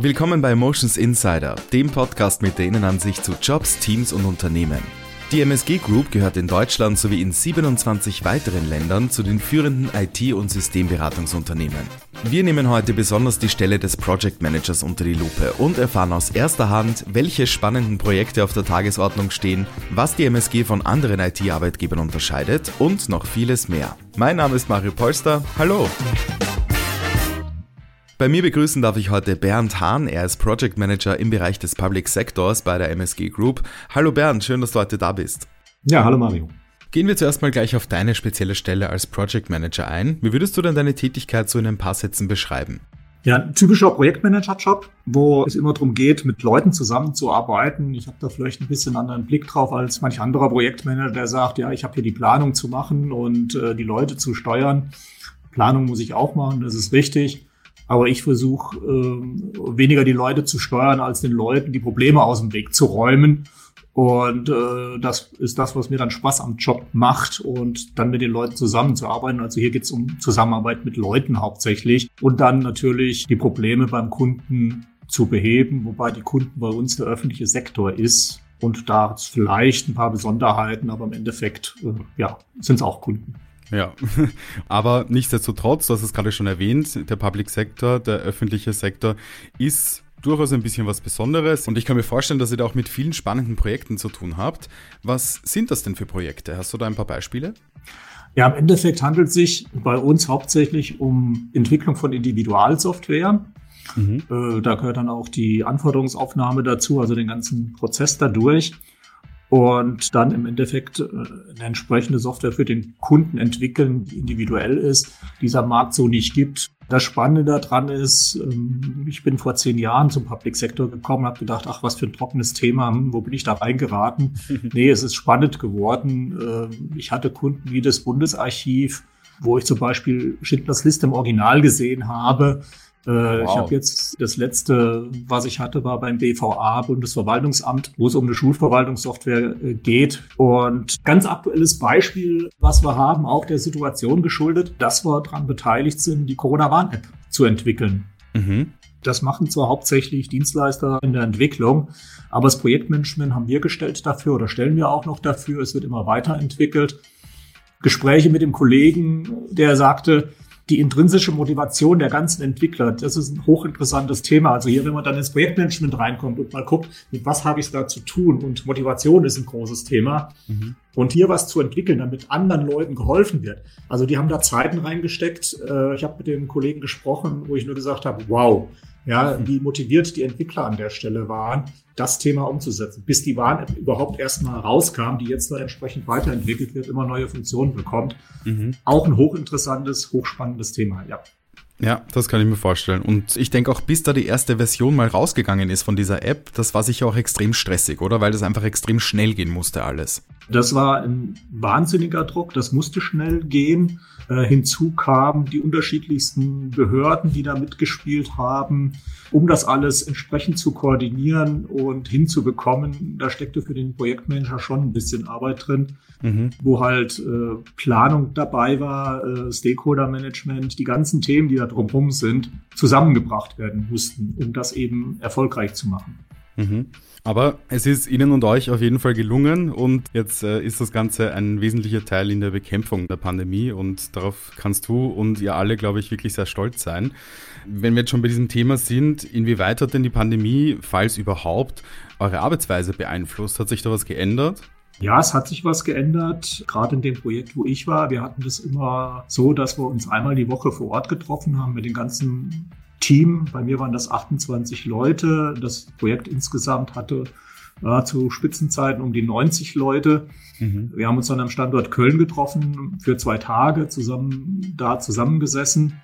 Willkommen bei Motions Insider, dem Podcast mit der Innenansicht zu Jobs, Teams und Unternehmen. Die MSG Group gehört in Deutschland sowie in 27 weiteren Ländern zu den führenden IT- und Systemberatungsunternehmen. Wir nehmen heute besonders die Stelle des Project Managers unter die Lupe und erfahren aus erster Hand, welche spannenden Projekte auf der Tagesordnung stehen, was die MSG von anderen IT-Arbeitgebern unterscheidet und noch vieles mehr. Mein Name ist Mario Polster. Hallo! Bei mir begrüßen darf ich heute Bernd Hahn. Er ist Project Manager im Bereich des Public Sectors bei der MSG Group. Hallo Bernd, schön, dass du heute da bist. Ja, hallo Mario. Gehen wir zuerst mal gleich auf deine spezielle Stelle als Project Manager ein. Wie würdest du denn deine Tätigkeit so in ein paar Sätzen beschreiben? Ja, ein typischer Projektmanager-Job, wo es immer darum geht, mit Leuten zusammenzuarbeiten. Ich habe da vielleicht ein bisschen anderen Blick drauf als manch anderer Projektmanager, der sagt, ja, ich habe hier die Planung zu machen und äh, die Leute zu steuern. Planung muss ich auch machen, das ist richtig. Aber ich versuche äh, weniger die Leute zu steuern, als den Leuten die Probleme aus dem Weg zu räumen. Und äh, das ist das, was mir dann Spaß am Job macht und dann mit den Leuten zusammenzuarbeiten. Also hier geht es um Zusammenarbeit mit Leuten hauptsächlich und dann natürlich die Probleme beim Kunden zu beheben, wobei die Kunden bei uns der öffentliche Sektor ist. Und da vielleicht ein paar Besonderheiten, aber im Endeffekt äh, ja, sind es auch Kunden. Ja, aber nichtsdestotrotz, du hast es gerade schon erwähnt, der Public Sector, der öffentliche Sektor ist durchaus ein bisschen was Besonderes und ich kann mir vorstellen, dass ihr da auch mit vielen spannenden Projekten zu tun habt. Was sind das denn für Projekte? Hast du da ein paar Beispiele? Ja, im Endeffekt handelt es sich bei uns hauptsächlich um Entwicklung von Individualsoftware. Mhm. Äh, da gehört dann auch die Anforderungsaufnahme dazu, also den ganzen Prozess dadurch und dann im Endeffekt äh, eine entsprechende Software für den Kunden entwickeln, die individuell ist, dieser Markt so nicht gibt. Das Spannende daran ist, ähm, ich bin vor zehn Jahren zum Public Sector gekommen, habe gedacht, ach, was für ein trockenes Thema, hm, wo bin ich da reingeraten? nee, es ist spannend geworden. Ähm, ich hatte Kunden wie das Bundesarchiv, wo ich zum Beispiel Schindlers Liste im Original gesehen habe äh, wow. Ich habe jetzt das letzte, was ich hatte, war beim BVA, Bundesverwaltungsamt, wo es um eine Schulverwaltungssoftware äh, geht. Und ganz aktuelles Beispiel, was wir haben, auch der Situation geschuldet, dass wir daran beteiligt sind, die Corona-Warn-App zu entwickeln. Mhm. Das machen zwar hauptsächlich Dienstleister in der Entwicklung, aber das Projektmanagement haben wir gestellt dafür oder stellen wir auch noch dafür. Es wird immer weiterentwickelt. Gespräche mit dem Kollegen, der sagte, die intrinsische Motivation der ganzen Entwickler, das ist ein hochinteressantes Thema. Also hier, wenn man dann ins Projektmanagement reinkommt und mal guckt, mit was habe ich da zu tun und Motivation ist ein großes Thema. Mhm. Und hier was zu entwickeln, damit anderen Leuten geholfen wird. Also die haben da Zeiten reingesteckt. Äh, ich habe mit dem Kollegen gesprochen, wo ich nur gesagt habe, wow, ja, wie motiviert die Entwickler an der Stelle waren, das Thema umzusetzen, bis die Warn-App überhaupt erstmal rauskam, die jetzt noch entsprechend weiterentwickelt wird, immer neue Funktionen bekommt. Mhm. Auch ein hochinteressantes, hochspannendes Thema, ja. Ja, das kann ich mir vorstellen. Und ich denke auch, bis da die erste Version mal rausgegangen ist von dieser App, das war sicher auch extrem stressig, oder? Weil das einfach extrem schnell gehen musste alles. Das war ein wahnsinniger Druck, das musste schnell gehen. Äh, hinzu kamen die unterschiedlichsten Behörden, die da mitgespielt haben, um das alles entsprechend zu koordinieren und hinzubekommen. Da steckte für den Projektmanager schon ein bisschen Arbeit drin, mhm. wo halt äh, Planung dabei war, äh, Stakeholder-Management, die ganzen Themen, die da drumherum sind, zusammengebracht werden mussten, um das eben erfolgreich zu machen. Mhm. Aber es ist Ihnen und euch auf jeden Fall gelungen und jetzt äh, ist das Ganze ein wesentlicher Teil in der Bekämpfung der Pandemie und darauf kannst du und ihr alle, glaube ich, wirklich sehr stolz sein. Wenn wir jetzt schon bei diesem Thema sind, inwieweit hat denn die Pandemie, falls überhaupt, eure Arbeitsweise beeinflusst? Hat sich da was geändert? Ja, es hat sich was geändert, gerade in dem Projekt, wo ich war. Wir hatten das immer so, dass wir uns einmal die Woche vor Ort getroffen haben mit den ganzen Team. Bei mir waren das 28 Leute. Das Projekt insgesamt hatte äh, zu Spitzenzeiten um die 90 Leute. Mhm. Wir haben uns dann am Standort Köln getroffen für zwei Tage, zusammen da zusammengesessen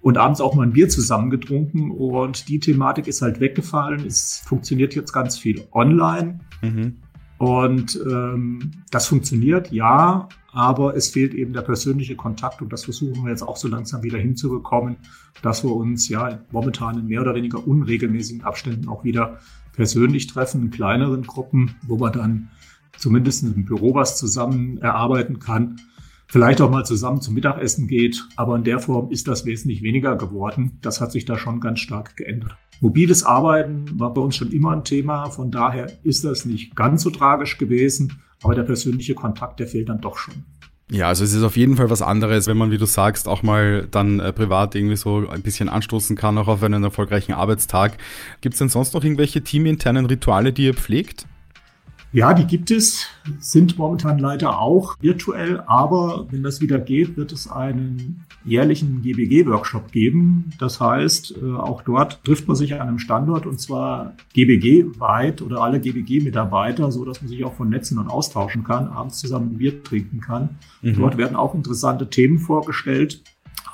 und abends auch mal ein Bier zusammen getrunken. Und die Thematik ist halt weggefallen. Es funktioniert jetzt ganz viel online. Mhm. Und ähm, das funktioniert, ja, aber es fehlt eben der persönliche Kontakt und das versuchen wir jetzt auch so langsam wieder hinzubekommen, dass wir uns ja momentan in mehr oder weniger unregelmäßigen Abständen auch wieder persönlich treffen, in kleineren Gruppen, wo man dann zumindest im Büro was zusammen erarbeiten kann. vielleicht auch mal zusammen zum Mittagessen geht. Aber in der Form ist das wesentlich weniger geworden. Das hat sich da schon ganz stark geändert. Mobiles Arbeiten war bei uns schon immer ein Thema. Von daher ist das nicht ganz so tragisch gewesen. Aber der persönliche Kontakt, der fehlt dann doch schon. Ja, also es ist auf jeden Fall was anderes, wenn man, wie du sagst, auch mal dann äh, privat irgendwie so ein bisschen anstoßen kann, auch auf einen erfolgreichen Arbeitstag. Gibt es denn sonst noch irgendwelche teaminternen Rituale, die ihr pflegt? Ja, die gibt es, sind momentan leider auch virtuell, aber wenn das wieder geht, wird es einen jährlichen GBG-Workshop geben. Das heißt, äh, auch dort trifft man sich an einem Standort und zwar GBG-weit oder alle GBG-Mitarbeiter, so dass man sich auch von Netzen und austauschen kann, abends zusammen ein Bier trinken kann. Mhm. Dort werden auch interessante Themen vorgestellt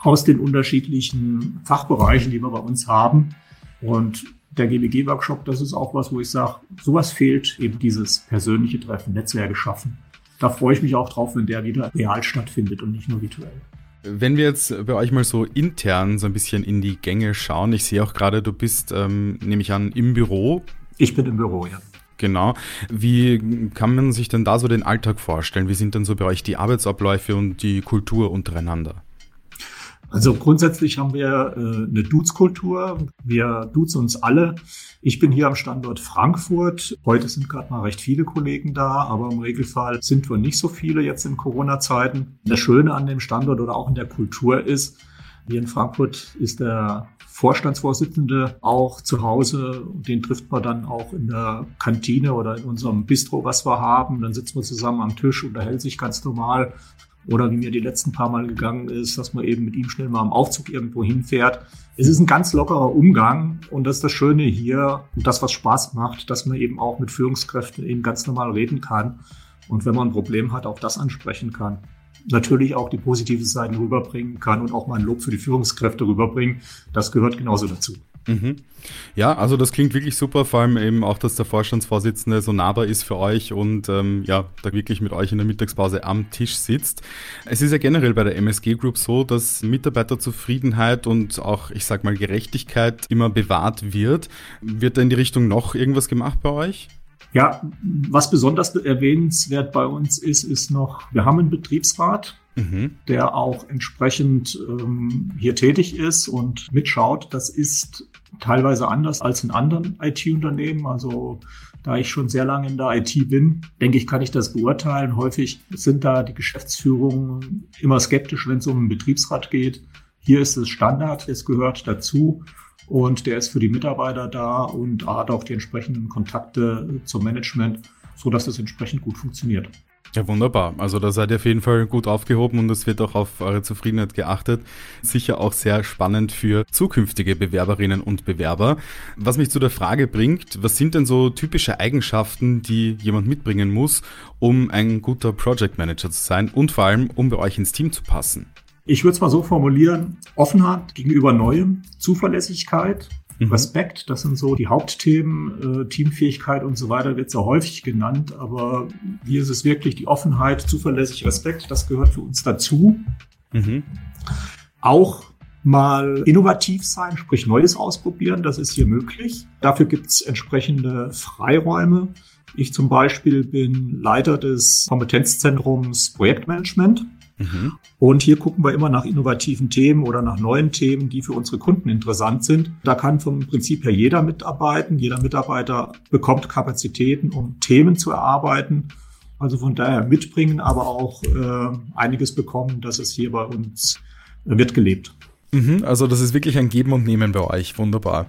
aus den unterschiedlichen Fachbereichen, die wir bei uns haben. Und der GBG-Workshop, das ist auch was, wo ich sage, sowas fehlt, eben dieses persönliche Treffen, Netzwerke schaffen. Da freue ich mich auch drauf, wenn der wieder real stattfindet und nicht nur virtuell. Wenn wir jetzt bei euch mal so intern so ein bisschen in die Gänge schauen, ich sehe auch gerade, du bist, ähm, nehme ich an, im Büro. Ich bin im Büro, ja. Genau. Wie kann man sich denn da so den Alltag vorstellen? Wie sind denn so bei euch die Arbeitsabläufe und die Kultur untereinander? Also grundsätzlich haben wir äh, eine Dudes-Kultur. Wir duzen uns alle. Ich bin hier am Standort Frankfurt. Heute sind gerade mal recht viele Kollegen da, aber im Regelfall sind wir nicht so viele jetzt in Corona-Zeiten. Das Schöne an dem Standort oder auch in der Kultur ist, hier in Frankfurt ist der Vorstandsvorsitzende auch zu Hause. Den trifft man dann auch in der Kantine oder in unserem Bistro, was wir haben. Dann sitzen wir zusammen am Tisch, unterhält sich ganz normal. Oder wie mir die letzten paar Mal gegangen ist, dass man eben mit ihm schnell mal am Aufzug irgendwo hinfährt. Es ist ein ganz lockerer Umgang und das ist das Schöne hier und das, was Spaß macht, dass man eben auch mit Führungskräften eben ganz normal reden kann und wenn man ein Problem hat, auch das ansprechen kann. Natürlich auch die positive Seiten rüberbringen kann und auch mal ein Lob für die Führungskräfte rüberbringen. Das gehört genauso dazu. Mhm. Ja, also das klingt wirklich super, vor allem eben auch, dass der Vorstandsvorsitzende so nahbar ist für euch und ähm, ja, da wirklich mit euch in der Mittagspause am Tisch sitzt. Es ist ja generell bei der MSG Group so, dass Mitarbeiterzufriedenheit und auch, ich sag mal, Gerechtigkeit immer bewahrt wird. Wird da in die Richtung noch irgendwas gemacht bei euch? Ja, was besonders erwähnenswert bei uns ist, ist noch, wir haben einen Betriebsrat, mhm. der auch entsprechend ähm, hier tätig ist und mitschaut. Das ist teilweise anders als in anderen IT-Unternehmen. Also da ich schon sehr lange in der IT bin, denke ich, kann ich das beurteilen. Häufig sind da die Geschäftsführungen immer skeptisch, wenn es um einen Betriebsrat geht. Hier ist es Standard, es gehört dazu und der ist für die Mitarbeiter da und hat auch die entsprechenden Kontakte zum Management, so dass das entsprechend gut funktioniert. Ja, wunderbar. Also da seid ihr auf jeden Fall gut aufgehoben und es wird auch auf eure Zufriedenheit geachtet. Sicher auch sehr spannend für zukünftige Bewerberinnen und Bewerber. Was mich zu der Frage bringt, was sind denn so typische Eigenschaften, die jemand mitbringen muss, um ein guter Project Manager zu sein und vor allem, um bei euch ins Team zu passen? Ich würde es mal so formulieren, Offenheit gegenüber Neuem, Zuverlässigkeit, Mhm. Respekt, das sind so die Hauptthemen. Äh, Teamfähigkeit und so weiter wird sehr häufig genannt, aber hier ist es wirklich die Offenheit, zuverlässig, Respekt, das gehört für uns dazu. Mhm. Auch mal innovativ sein, sprich Neues ausprobieren, das ist hier möglich. Dafür gibt es entsprechende Freiräume. Ich zum Beispiel bin Leiter des Kompetenzzentrums Projektmanagement. Mhm. Und hier gucken wir immer nach innovativen Themen oder nach neuen Themen, die für unsere Kunden interessant sind. Da kann vom Prinzip her jeder mitarbeiten. Jeder Mitarbeiter bekommt Kapazitäten, um Themen zu erarbeiten. Also von daher mitbringen, aber auch äh, einiges bekommen, dass es hier bei uns wird gelebt. Mhm, also das ist wirklich ein Geben und Nehmen bei euch. Wunderbar.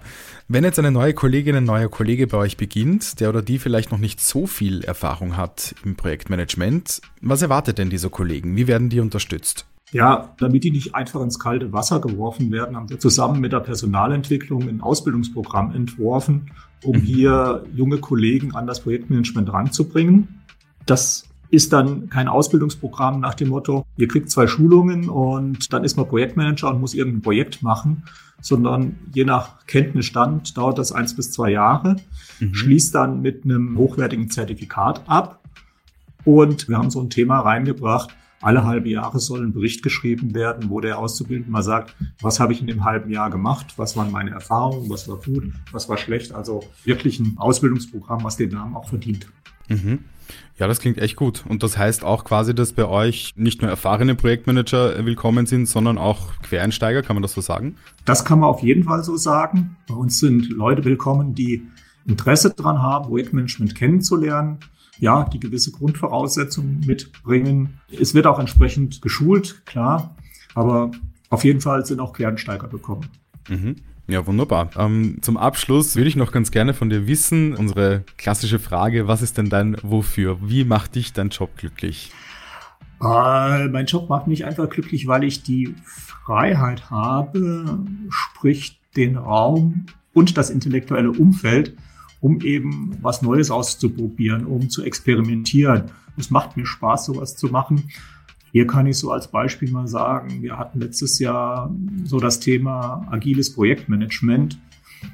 Wenn jetzt eine neue Kollegin, ein neuer Kollege bei euch beginnt, der oder die vielleicht noch nicht so viel Erfahrung hat im Projektmanagement, was erwartet denn dieser Kollegen? Wie werden die unterstützt? Ja, damit die nicht einfach ins kalte Wasser geworfen werden, haben wir zusammen mit der Personalentwicklung ein Ausbildungsprogramm entworfen, um mhm. hier junge Kollegen an das Projektmanagement ranzubringen. Das ist dann kein Ausbildungsprogramm nach dem Motto, ihr kriegt zwei Schulungen und dann ist man Projektmanager und muss irgendein Projekt machen, sondern je nach Kenntnisstand dauert das eins bis zwei Jahre, mhm. schließt dann mit einem hochwertigen Zertifikat ab. Und wir haben so ein Thema reingebracht, alle halbe Jahre soll ein Bericht geschrieben werden, wo der Auszubildende mal sagt, was habe ich in dem halben Jahr gemacht, was waren meine Erfahrungen, was war gut, was war schlecht. Also wirklich ein Ausbildungsprogramm, was den Namen auch verdient. Mhm. Ja, das klingt echt gut. Und das heißt auch quasi, dass bei euch nicht nur erfahrene Projektmanager willkommen sind, sondern auch Quereinsteiger, kann man das so sagen? Das kann man auf jeden Fall so sagen. Bei uns sind Leute willkommen, die Interesse daran haben, Projektmanagement kennenzulernen, ja, die gewisse Grundvoraussetzungen mitbringen. Es wird auch entsprechend geschult, klar, aber auf jeden Fall sind auch Quereinsteiger bekommen. Mhm. Ja, wunderbar. Ähm, zum Abschluss würde ich noch ganz gerne von dir wissen, unsere klassische Frage, was ist denn dein Wofür? Wie macht dich dein Job glücklich? Äh, mein Job macht mich einfach glücklich, weil ich die Freiheit habe, sprich den Raum und das intellektuelle Umfeld, um eben was Neues auszuprobieren, um zu experimentieren. Es macht mir Spaß, sowas zu machen. Hier kann ich so als Beispiel mal sagen, wir hatten letztes Jahr so das Thema agiles Projektmanagement.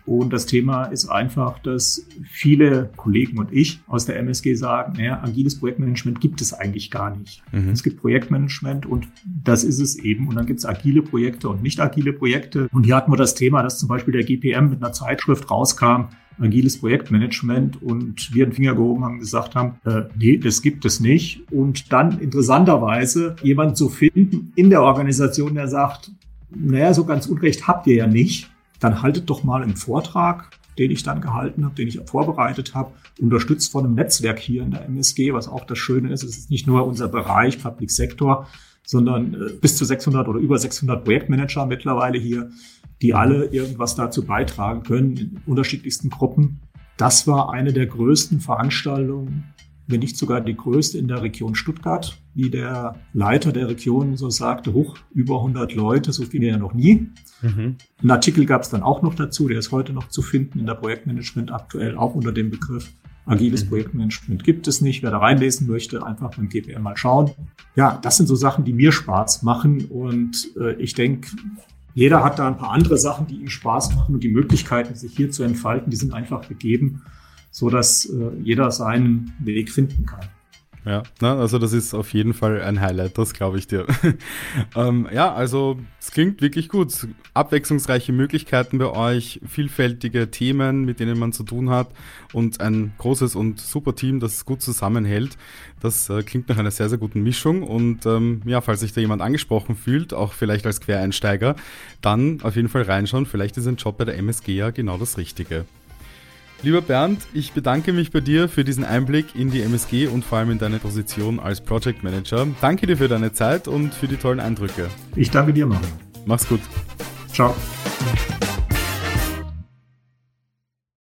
Und das Thema ist einfach, dass viele Kollegen und ich aus der MSG sagen, naja, agiles Projektmanagement gibt es eigentlich gar nicht. Mhm. Es gibt Projektmanagement und das ist es eben. Und dann gibt es agile Projekte und nicht agile Projekte. Und hier hatten wir das Thema, dass zum Beispiel der GPM mit einer Zeitschrift rauskam, agiles Projektmanagement und wir den Finger gehoben haben gesagt haben, äh, nee, das gibt es nicht. Und dann interessanterweise jemand zu finden in der Organisation, der sagt, naja, so ganz Unrecht habt ihr ja nicht. Dann haltet doch mal einen Vortrag, den ich dann gehalten habe, den ich vorbereitet habe, unterstützt von einem Netzwerk hier in der MSG, was auch das Schöne ist. Es ist nicht nur unser Bereich Public Sector, sondern äh, bis zu 600 oder über 600 Projektmanager mittlerweile hier, die alle irgendwas dazu beitragen können in unterschiedlichsten Gruppen. Das war eine der größten Veranstaltungen, wenn nicht sogar die größte in der Region Stuttgart, wie der Leiter der Region so sagte, hoch über 100 Leute, so viele ja noch nie. Mhm. Ein Artikel gab es dann auch noch dazu, der ist heute noch zu finden in der Projektmanagement aktuell, auch unter dem Begriff Agiles mhm. Projektmanagement gibt es nicht. Wer da reinlesen möchte, einfach beim GPM mal schauen. Ja, das sind so Sachen, die mir Spaß machen und äh, ich denke, jeder hat da ein paar andere Sachen, die ihm Spaß machen und die Möglichkeiten, sich hier zu entfalten, die sind einfach gegeben, so dass äh, jeder seinen Weg finden kann. Ja, na, also das ist auf jeden Fall ein Highlight, das glaube ich dir. ähm, ja, also es klingt wirklich gut. Abwechslungsreiche Möglichkeiten bei euch, vielfältige Themen, mit denen man zu tun hat und ein großes und super Team, das gut zusammenhält. Das äh, klingt nach einer sehr, sehr guten Mischung. Und ähm, ja, falls sich da jemand angesprochen fühlt, auch vielleicht als Quereinsteiger, dann auf jeden Fall reinschauen. Vielleicht ist ein Job bei der MSG ja genau das Richtige. Lieber Bernd, ich bedanke mich bei dir für diesen Einblick in die MSG und vor allem in deine Position als Project Manager. Danke dir für deine Zeit und für die tollen Eindrücke. Ich danke dir, Mario. Mach's gut. Ciao.